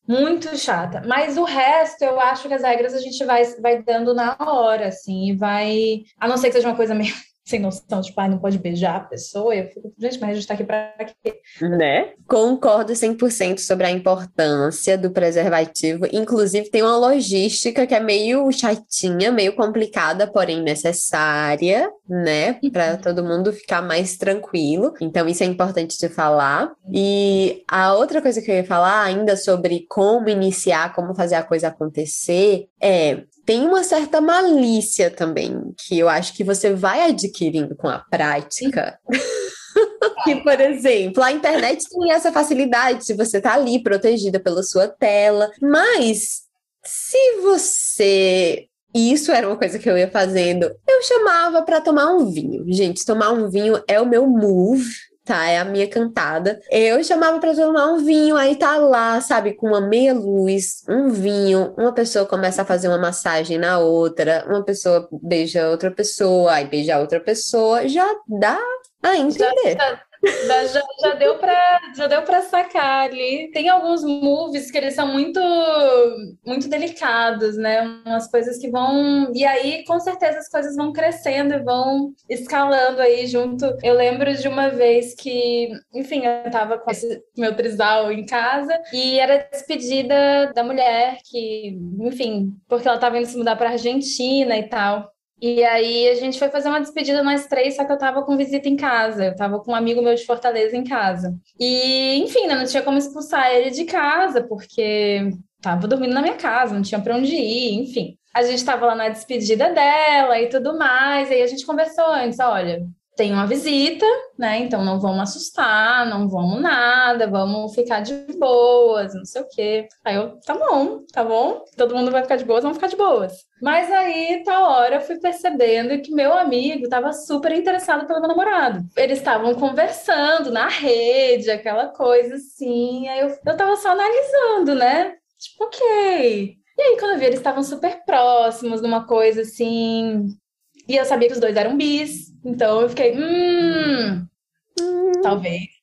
Muito chata. Mas o resto, eu acho que as regras a gente vai, vai dando na hora, assim, e vai. A não ser que seja uma coisa meio sem noção, tipo, ah, não pode beijar a pessoa. Eu fico, gente, mas a gente tá aqui pra quê? Né? Concordo 100% sobre a importância do preservativo. Inclusive, tem uma logística que é meio chatinha, meio complicada, porém necessária, né? Para uhum. todo mundo ficar mais tranquilo. Então, isso é importante de falar. E a outra coisa que eu ia falar ainda sobre como iniciar, como fazer a coisa acontecer, é tem uma certa malícia também, que eu acho que você vai adquirindo com a prática. que, por exemplo, a internet tem essa facilidade de você estar tá ali protegida pela sua tela, mas se você isso era uma coisa que eu ia fazendo. Eu chamava para tomar um vinho. Gente, tomar um vinho é o meu move tá? É a minha cantada. Eu chamava para tomar um vinho, aí tá lá, sabe, com uma meia luz, um vinho, uma pessoa começa a fazer uma massagem na outra, uma pessoa beija outra pessoa, aí beija outra pessoa, já dá a entender. Já, já, já deu para já deu para sacar ali. Tem alguns moves que eles são muito muito delicados, né? Umas coisas que vão e aí com certeza as coisas vão crescendo e vão escalando aí junto. Eu lembro de uma vez que, enfim, eu tava com esse meu trisal em casa e era despedida da mulher que, enfim, porque ela tava indo se mudar para Argentina e tal. E aí a gente foi fazer uma despedida nós três, só que eu tava com visita em casa. Eu tava com um amigo meu de Fortaleza em casa. E, enfim, né, não tinha como expulsar ele de casa, porque tava dormindo na minha casa, não tinha para onde ir, enfim. A gente tava lá na despedida dela e tudo mais. Aí a gente conversou antes, olha, tem uma visita, né? Então não vamos assustar, não vamos nada, vamos ficar de boas, não sei o quê. Aí eu, tá bom, tá bom, todo mundo vai ficar de boas, vamos ficar de boas. Mas aí, tal hora, eu fui percebendo que meu amigo estava super interessado pelo meu namorado. Eles estavam conversando na rede, aquela coisa assim. Aí eu, eu tava só analisando, né? Tipo, ok. E aí, quando eu vi, eles estavam super próximos numa coisa assim. E eu sabia que os dois eram bis. Então eu fiquei, hum, hum. talvez.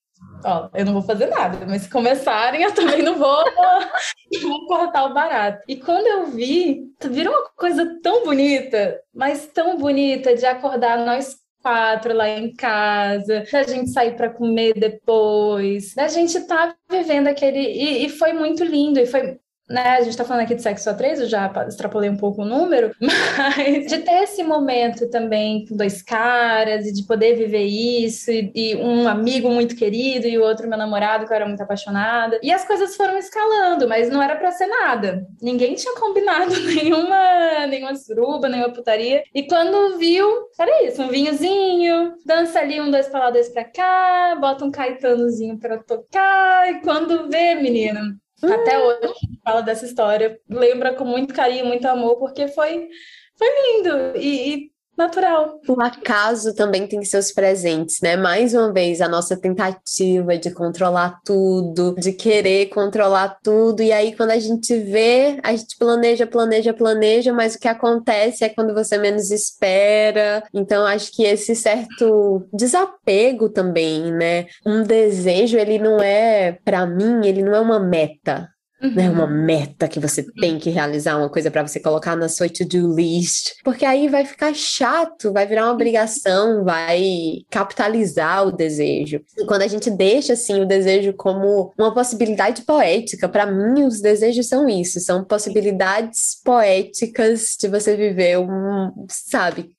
Ó, eu não vou fazer nada, mas se começarem, eu também não vou, vou cortar o barato. E quando eu vi, virou uma coisa tão bonita, mas tão bonita de acordar nós quatro lá em casa, da gente sair para comer depois, da gente tá vivendo aquele. E, e, foi muito lindo, e foi né, a gente está falando aqui de sexo a três, eu já extrapolei um pouco o número, mas de ter esse momento também com dois caras e de poder viver isso, e, e, um amigo muito querido e o outro meu namorado que eu era muito apaixonada. E as coisas foram escalando, mas não era para ser nada. Ninguém tinha combinado nenhuma, nenhuma suruba, nenhuma putaria. E quando viu, era isso, um vinhozinho, dança ali um dois pra lá, dois pra cá, bota um caetanozinho pra tocar, e quando vê, menina, até hoje fala dessa história, lembra com muito carinho, muito amor, porque foi, foi lindo. E, e natural. O acaso também tem seus presentes, né? Mais uma vez, a nossa tentativa de controlar tudo, de querer controlar tudo, e aí quando a gente vê, a gente planeja, planeja, planeja, mas o que acontece é quando você menos espera. Então, acho que esse certo desapego também, né? Um desejo, ele não é, para mim, ele não é uma meta. Uhum. Né, uma meta que você tem que realizar, uma coisa para você colocar na sua to-do list, porque aí vai ficar chato, vai virar uma obrigação, vai capitalizar o desejo. E quando a gente deixa assim o desejo como uma possibilidade poética, para mim os desejos são isso, são possibilidades poéticas de você viver um, sabe,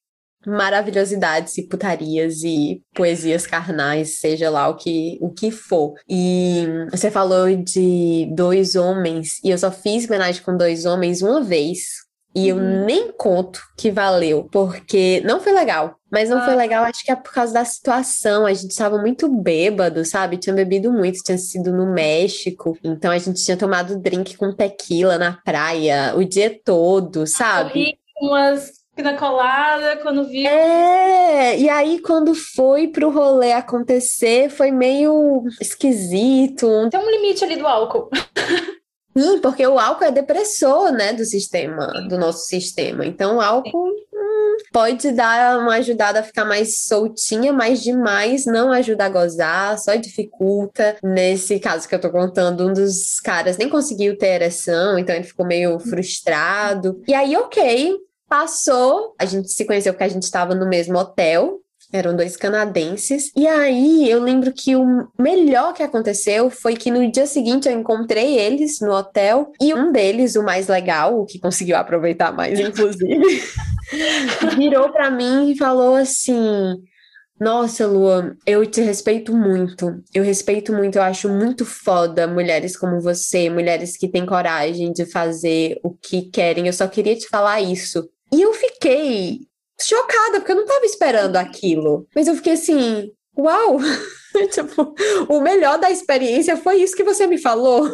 maravilhosidades e putarias e poesias carnais, seja lá o que, o que for. E você falou de dois homens, e eu só fiz homenagem com dois homens uma vez. E eu uhum. nem conto que valeu, porque não foi legal. Mas não ah. foi legal, acho que é por causa da situação. A gente estava muito bêbado, sabe? Tinha bebido muito, tinha sido no México. Então a gente tinha tomado drink com tequila na praia o dia todo, sabe? Umas na colada, quando viu. É, e aí quando foi pro rolê acontecer, foi meio esquisito. Tem um limite ali do álcool. Sim, porque o álcool é depressor, né, do sistema, do nosso sistema. Então, o álcool hum, pode dar uma ajudada a ficar mais soltinha, mas demais não ajuda a gozar, só dificulta. Nesse caso que eu tô contando, um dos caras nem conseguiu ter ereção, então ele ficou meio frustrado. E aí, ok, Passou, a gente se conheceu porque a gente estava no mesmo hotel, eram dois canadenses. E aí eu lembro que o melhor que aconteceu foi que no dia seguinte eu encontrei eles no hotel e um deles, o mais legal, o que conseguiu aproveitar mais, inclusive, virou para mim e falou assim: nossa, Lua, eu te respeito muito. Eu respeito muito, eu acho muito foda mulheres como você, mulheres que têm coragem de fazer o que querem. Eu só queria te falar isso. E eu fiquei chocada, porque eu não estava esperando aquilo. Mas eu fiquei assim, Uau! tipo, o melhor da experiência foi isso que você me falou.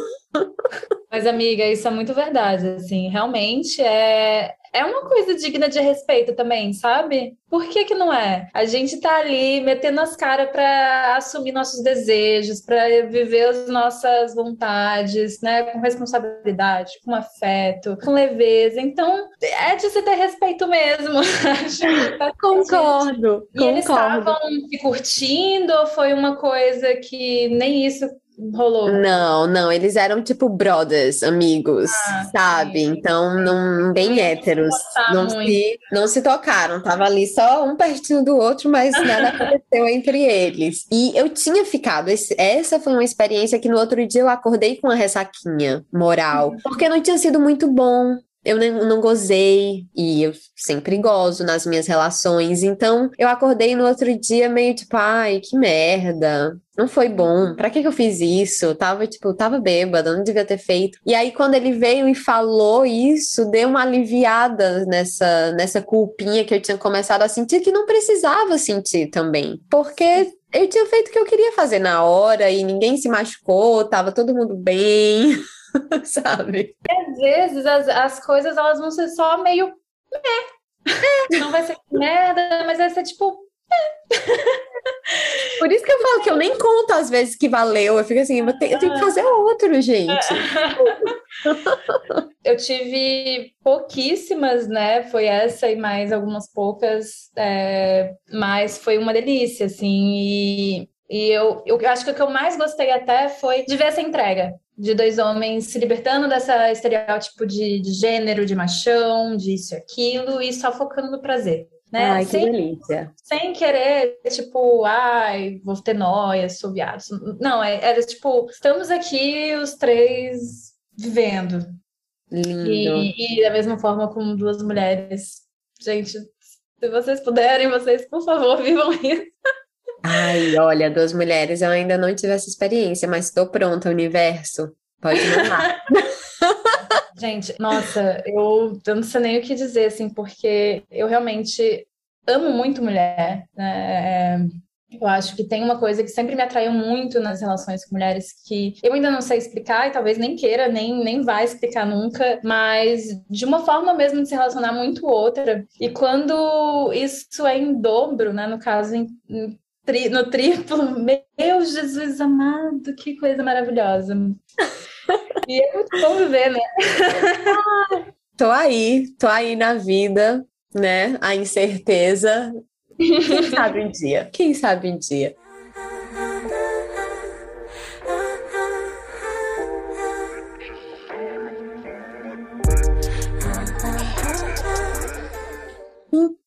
Mas, amiga, isso é muito verdade, assim, realmente é, é uma coisa digna de respeito também, sabe? Por que que não é? A gente tá ali metendo as caras para assumir nossos desejos, para viver as nossas vontades, né, com responsabilidade, com afeto, com leveza. Então, é de se ter respeito mesmo. concordo. E eles estavam se curtindo ou foi uma coisa que nem isso rolou? Não, não, eles eram tipo brothers, amigos, ah, sabe? Sim. Então, não, bem héteros. Não se, não se tocaram, tava ali só um pertinho do outro, mas nada aconteceu entre eles. E eu tinha ficado, esse, essa foi uma experiência que no outro dia eu acordei com uma ressaquinha moral, uhum. porque não tinha sido muito bom eu não gozei e eu sempre gozo nas minhas relações. Então, eu acordei no outro dia meio tipo, ai, que merda. Não foi bom. Pra que, que eu fiz isso? tava, tipo, tava bêbada, não devia ter feito. E aí, quando ele veio e falou isso, deu uma aliviada nessa, nessa culpinha que eu tinha começado a sentir, que não precisava sentir também. Porque eu tinha feito o que eu queria fazer na hora e ninguém se machucou, tava todo mundo bem. sabe? Às vezes as, as coisas elas vão ser só meio. É. Não vai ser merda, mas vai ser tipo. Por isso que eu falo que eu nem conto às vezes que valeu. Eu fico assim, eu tenho, eu tenho que fazer outro, gente. eu tive pouquíssimas, né? Foi essa e mais algumas poucas, é, mas foi uma delícia, assim. E, e eu, eu acho que o que eu mais gostei até foi de ver essa entrega de dois homens se libertando dessa estereótipo de, de gênero, de machão, de isso e aquilo, e só focando no prazer. Né? Ai, que sem, delícia. Sem querer, tipo, ai, vou ter noia, sou viado. Não, é, era tipo, estamos aqui os três vivendo. Lindo. E, e da mesma forma com duas mulheres. Gente, se vocês puderem, vocês, por favor, vivam isso. Ai, olha, duas mulheres, eu ainda não tive essa experiência, mas estou pronta, universo. Pode mandar. Gente, nossa, eu, eu não sei nem o que dizer, assim, porque eu realmente amo muito mulher, né? É, eu acho que tem uma coisa que sempre me atraiu muito nas relações com mulheres que eu ainda não sei explicar e talvez nem queira, nem, nem vai explicar nunca, mas de uma forma mesmo de se relacionar muito outra. E quando isso é em dobro, né? No caso, em, em tri, no triplo. Meu Jesus amado, que coisa maravilhosa. E é muito bom viver, né? tô aí, tô aí na vida, né? A incerteza. Quem sabe um dia? Quem sabe um dia?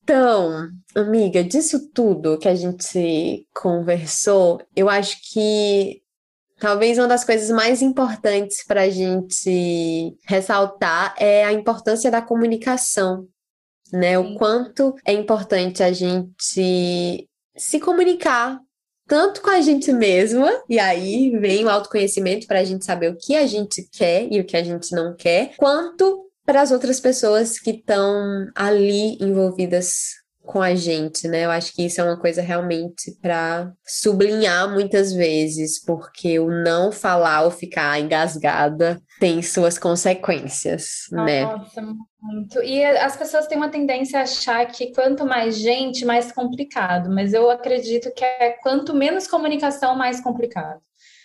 Então, amiga, disso tudo que a gente conversou, eu acho que talvez uma das coisas mais importantes para a gente ressaltar é a importância da comunicação, né? O quanto é importante a gente se comunicar tanto com a gente mesma, e aí vem o autoconhecimento para a gente saber o que a gente quer e o que a gente não quer, quanto para as outras pessoas que estão ali envolvidas com a gente, né? Eu acho que isso é uma coisa realmente para sublinhar muitas vezes, porque o não falar ou ficar engasgada tem suas consequências, Nossa, né? Nossa, muito. E as pessoas têm uma tendência a achar que quanto mais gente, mais complicado, mas eu acredito que é quanto menos comunicação, mais complicado.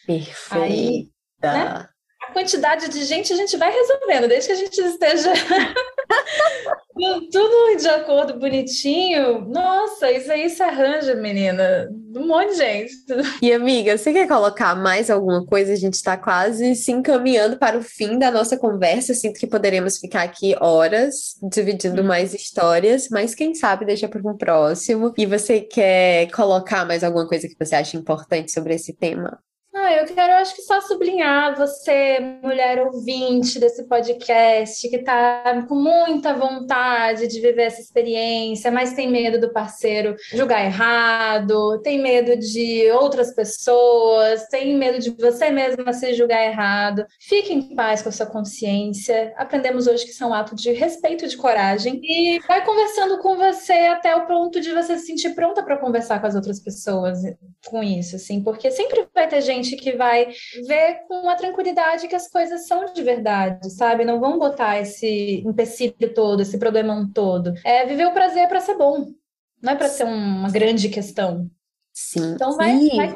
Perfeita. Aí, né? Quantidade de gente a gente vai resolvendo, desde que a gente esteja tudo de acordo, bonitinho. Nossa, isso aí se arranja, menina. Um monte de gente. E amiga, você quer colocar mais alguma coisa? A gente está quase se encaminhando para o fim da nossa conversa. Sinto que poderemos ficar aqui horas dividindo hum. mais histórias, mas quem sabe deixa para um próximo. E você quer colocar mais alguma coisa que você acha importante sobre esse tema? Ah, eu quero, acho que só sublinhar você, mulher ouvinte desse podcast, que está com muita vontade de viver essa experiência, mas tem medo do parceiro julgar errado, tem medo de outras pessoas, tem medo de você mesma se julgar errado. Fique em paz com a sua consciência. Aprendemos hoje que são é atos de respeito e de coragem. E vai conversando com você até o ponto de você se sentir pronta para conversar com as outras pessoas com isso, assim, porque sempre vai ter gente que vai ver com a tranquilidade que as coisas são de verdade, sabe? Não vão botar esse empecilho todo, esse problemão todo. É viver o prazer para ser bom, não é para ser uma grande questão. Sim. Então vai, e... vai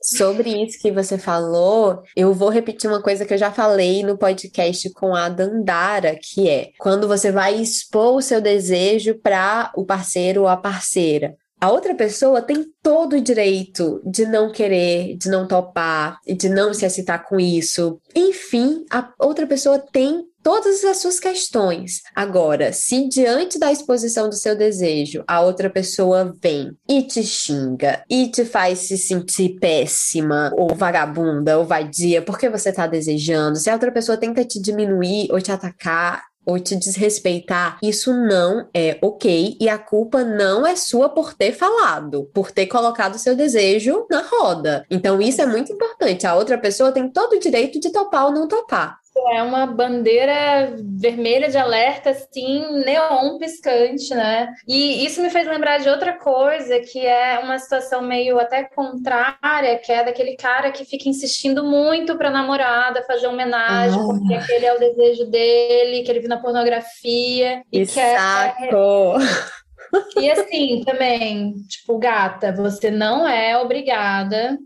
Sobre isso que você falou, eu vou repetir uma coisa que eu já falei no podcast com a Dandara, que é quando você vai expor o seu desejo para o parceiro ou a parceira. A outra pessoa tem todo o direito de não querer, de não topar, de não se excitar com isso. Enfim, a outra pessoa tem todas as suas questões. Agora, se diante da exposição do seu desejo, a outra pessoa vem e te xinga e te faz se sentir péssima, ou vagabunda, ou vadia, porque você tá desejando, se a outra pessoa tenta te diminuir ou te atacar, ou te desrespeitar, isso não é ok e a culpa não é sua por ter falado, por ter colocado seu desejo na roda. Então isso é muito importante. A outra pessoa tem todo o direito de topar ou não topar. É uma bandeira vermelha de alerta, assim, neon piscante, né? E isso me fez lembrar de outra coisa, que é uma situação meio até contrária, que é daquele cara que fica insistindo muito pra namorada fazer homenagem, oh. porque aquele é o desejo dele, que ele viu na pornografia. E que saco! E assim, também, tipo, gata, você não é obrigada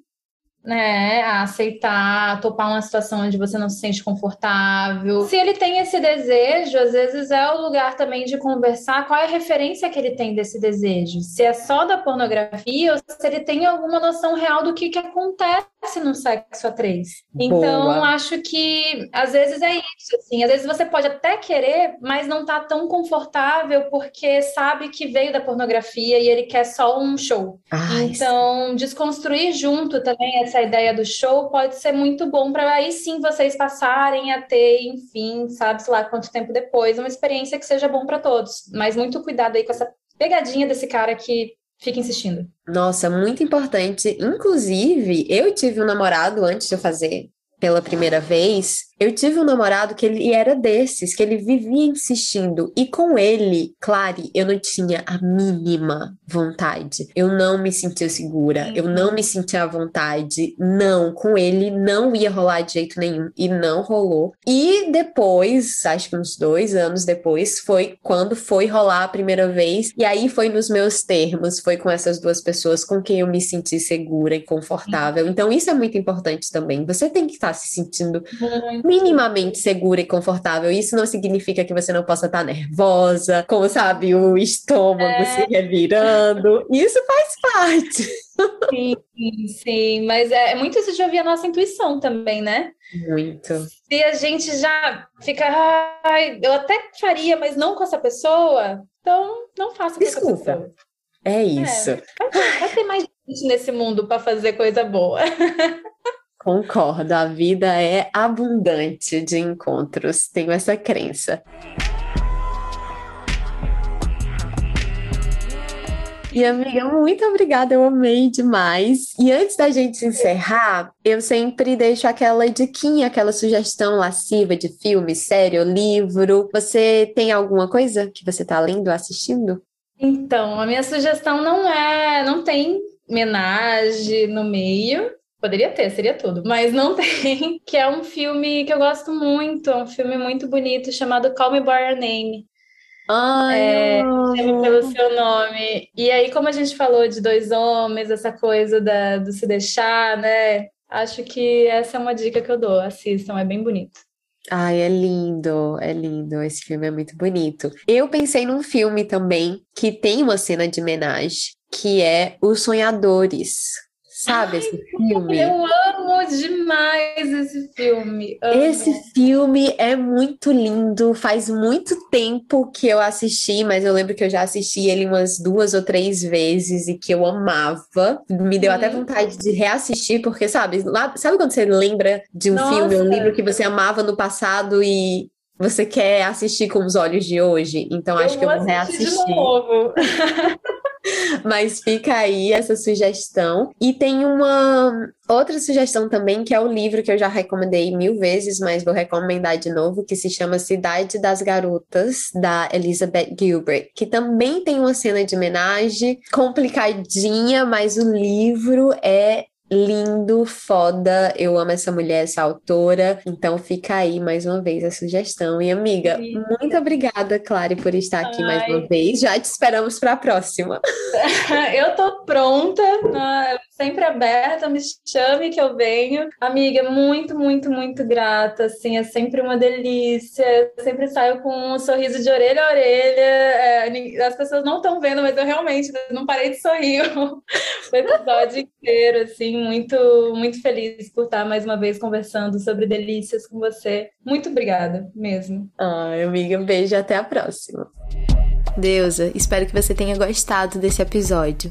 né, a aceitar, a topar uma situação onde você não se sente confortável. Se ele tem esse desejo, às vezes é o lugar também de conversar qual é a referência que ele tem desse desejo. Se é só da pornografia ou se ele tem alguma noção real do que, que acontece no sexo a três. Então, acho que às vezes é isso, assim, às vezes você pode até querer, mas não tá tão confortável porque sabe que veio da pornografia e ele quer só um show. Ai, então, sim. desconstruir junto também essa ideia do show pode ser muito bom para aí sim vocês passarem a ter, enfim, sabe-se lá quanto tempo depois, uma experiência que seja bom para todos. Mas muito cuidado aí com essa pegadinha desse cara que fica insistindo. Nossa, muito importante. Inclusive, eu tive um namorado antes de eu fazer pela primeira vez, eu tive um namorado que ele era desses, que ele vivia insistindo. E com ele, Clary, eu não tinha a mínima vontade. Eu não me sentia segura, eu não me sentia à vontade. Não, com ele não ia rolar de jeito nenhum. E não rolou. E depois, acho que uns dois anos depois, foi quando foi rolar a primeira vez. E aí foi nos meus termos, foi com essas duas pessoas com quem eu me senti segura e confortável. Então, isso é muito importante também. Você tem que estar se sentindo minimamente segura e confortável. Isso não significa que você não possa estar nervosa, com, sabe, o estômago é. se revirando. Isso faz parte. Sim, sim, mas é, é muito isso de ouvir a nossa intuição também, né? Muito. Se a gente já fica, ai, eu até faria, mas não com essa pessoa, então não faça com Desculpa. essa pessoa. É isso. É, vai, vai ter mais gente nesse mundo para fazer coisa boa. Concordo, a vida é abundante de encontros, tenho essa crença. E amiga, muito obrigada, eu amei demais. E antes da gente encerrar, eu sempre deixo aquela diquinha, aquela sugestão lasciva de filme, série ou livro. Você tem alguma coisa que você está lendo, assistindo? Então, a minha sugestão não é, não tem homenagem no meio, Poderia ter, seria tudo, mas não tem. Que é um filme que eu gosto muito, é um filme muito bonito chamado Call Me By Your Name. Ai, é, chama pelo seu nome. E aí, como a gente falou de dois homens, essa coisa da, do se deixar, né? Acho que essa é uma dica que eu dou. Assistam, é bem bonito. Ai, é lindo, é lindo. Esse filme é muito bonito. Eu pensei num filme também que tem uma cena de homenagem, que é Os Sonhadores Sabe Ai, esse filme? Eu amo demais esse filme. Amo. Esse filme é muito lindo. Faz muito tempo que eu assisti, mas eu lembro que eu já assisti ele umas duas ou três vezes e que eu amava. Me deu hum. até vontade de reassistir, porque, sabe, lá, sabe quando você lembra de um Nossa. filme, um livro que você amava no passado e você quer assistir com os olhos de hoje? Então eu acho que eu vou reassistir. De novo. Mas fica aí essa sugestão. E tem uma outra sugestão também, que é o livro que eu já recomendei mil vezes, mas vou recomendar de novo, que se chama Cidade das Garotas, da Elizabeth Gilbert, que também tem uma cena de homenagem complicadinha, mas o livro é lindo, foda. Eu amo essa mulher, essa autora. Então fica aí mais uma vez a sugestão. E amiga, Sim. muito obrigada, Clary, por estar aqui Ai. mais uma vez. Já te esperamos para a próxima. eu tô pronta, né? Sempre aberta, me chame que eu venho. Amiga, muito, muito, muito grata, assim, é sempre uma delícia. Eu sempre saio com um sorriso de orelha a orelha. É, as pessoas não estão vendo, mas eu realmente não parei de sorrir o episódio inteiro, assim, muito, muito feliz por estar mais uma vez conversando sobre delícias com você. Muito obrigada mesmo. Ai, amiga, um beijo até a próxima. Deusa, espero que você tenha gostado desse episódio.